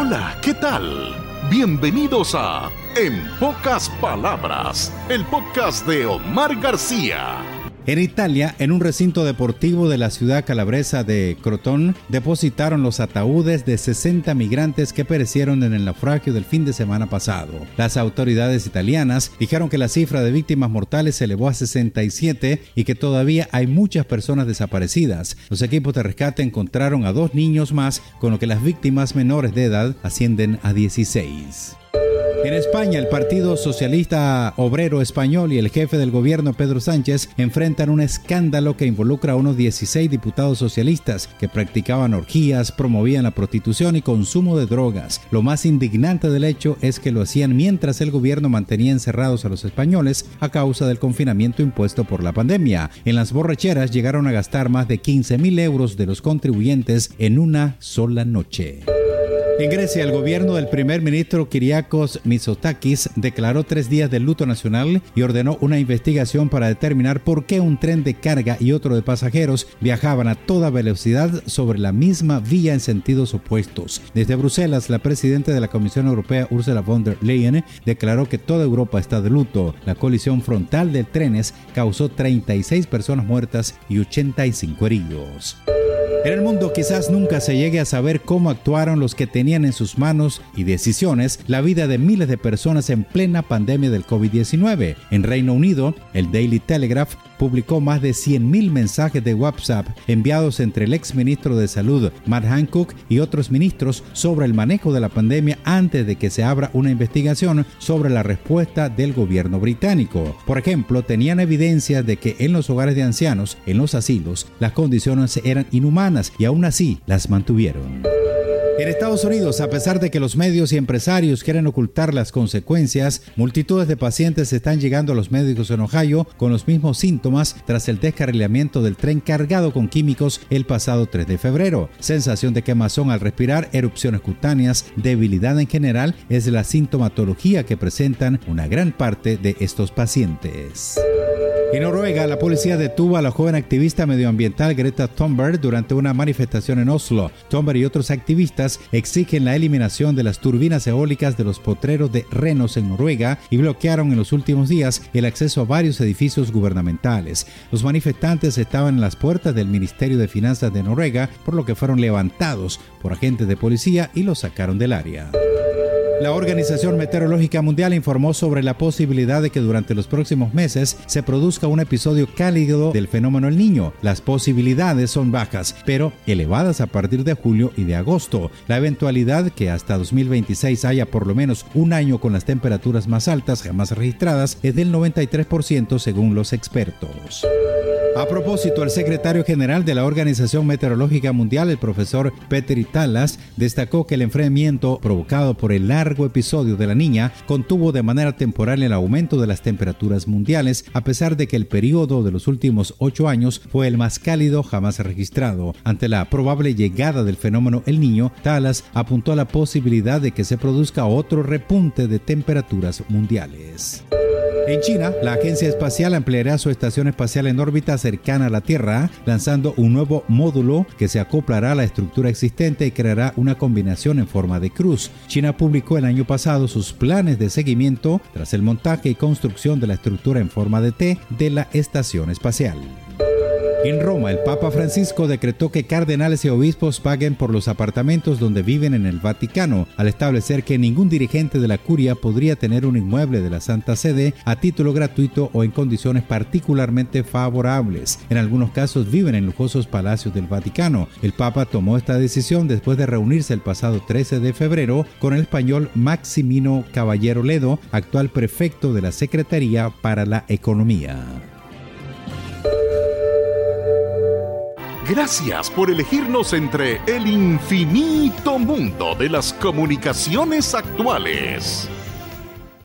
Hola, ¿qué tal? Bienvenidos a En pocas palabras, el podcast de Omar García. En Italia, en un recinto deportivo de la ciudad calabresa de Crotón, depositaron los ataúdes de 60 migrantes que perecieron en el naufragio del fin de semana pasado. Las autoridades italianas dijeron que la cifra de víctimas mortales se elevó a 67 y que todavía hay muchas personas desaparecidas. Los equipos de rescate encontraron a dos niños más, con lo que las víctimas menores de edad ascienden a 16. En España, el Partido Socialista Obrero Español y el jefe del gobierno Pedro Sánchez enfrentan un escándalo que involucra a unos 16 diputados socialistas que practicaban orgías, promovían la prostitución y consumo de drogas. Lo más indignante del hecho es que lo hacían mientras el gobierno mantenía encerrados a los españoles a causa del confinamiento impuesto por la pandemia. En las borracheras llegaron a gastar más de 15 mil euros de los contribuyentes en una sola noche. En Grecia, el gobierno del primer ministro Kyriakos Mitsotakis declaró tres días de luto nacional y ordenó una investigación para determinar por qué un tren de carga y otro de pasajeros viajaban a toda velocidad sobre la misma vía en sentidos opuestos. Desde Bruselas, la presidenta de la Comisión Europea, Ursula von der Leyen, declaró que toda Europa está de luto. La colisión frontal de trenes causó 36 personas muertas y 85 heridos. En el mundo quizás nunca se llegue a saber cómo actuaron los que tenían en sus manos y decisiones la vida de miles de personas en plena pandemia del COVID-19. En Reino Unido, el Daily Telegraph publicó más de 100.000 mensajes de WhatsApp enviados entre el ex ministro de Salud, Matt Hancock, y otros ministros sobre el manejo de la pandemia antes de que se abra una investigación sobre la respuesta del gobierno británico. Por ejemplo, tenían evidencias de que en los hogares de ancianos, en los asilos, las condiciones eran inhumanas y aún así las mantuvieron. En Estados Unidos, a pesar de que los medios y empresarios quieren ocultar las consecuencias, multitudes de pacientes están llegando a los médicos en Ohio con los mismos síntomas tras el descarrilamiento del tren cargado con químicos el pasado 3 de febrero. Sensación de quemazón al respirar, erupciones cutáneas, debilidad en general es la sintomatología que presentan una gran parte de estos pacientes. En Noruega, la policía detuvo a la joven activista medioambiental Greta Thunberg durante una manifestación en Oslo. Thunberg y otros activistas exigen la eliminación de las turbinas eólicas de los potreros de Renos en Noruega y bloquearon en los últimos días el acceso a varios edificios gubernamentales. Los manifestantes estaban en las puertas del Ministerio de Finanzas de Noruega, por lo que fueron levantados por agentes de policía y los sacaron del área. La Organización Meteorológica Mundial informó sobre la posibilidad de que durante los próximos meses se produzca un episodio cálido del fenómeno El Niño. Las posibilidades son bajas, pero elevadas a partir de julio y de agosto. La eventualidad que hasta 2026 haya por lo menos un año con las temperaturas más altas jamás registradas es del 93% según los expertos. A propósito, el secretario general de la Organización Meteorológica Mundial, el profesor Peter Talas, destacó que el enfriamiento provocado por el largo episodio de la niña contuvo de manera temporal el aumento de las temperaturas mundiales, a pesar de que el periodo de los últimos ocho años fue el más cálido jamás registrado. Ante la probable llegada del fenómeno El Niño, Talas apuntó a la posibilidad de que se produzca otro repunte de temperaturas mundiales. En China, la agencia espacial ampliará su estación espacial en órbita cercana a la Tierra, lanzando un nuevo módulo que se acoplará a la estructura existente y creará una combinación en forma de cruz. China publicó el año pasado sus planes de seguimiento tras el montaje y construcción de la estructura en forma de T de la estación espacial. En Roma, el Papa Francisco decretó que cardenales y obispos paguen por los apartamentos donde viven en el Vaticano, al establecer que ningún dirigente de la curia podría tener un inmueble de la Santa Sede a título gratuito o en condiciones particularmente favorables. En algunos casos viven en lujosos palacios del Vaticano. El Papa tomó esta decisión después de reunirse el pasado 13 de febrero con el español Maximino Caballero Ledo, actual prefecto de la Secretaría para la Economía. Gracias por elegirnos entre el infinito mundo de las comunicaciones actuales.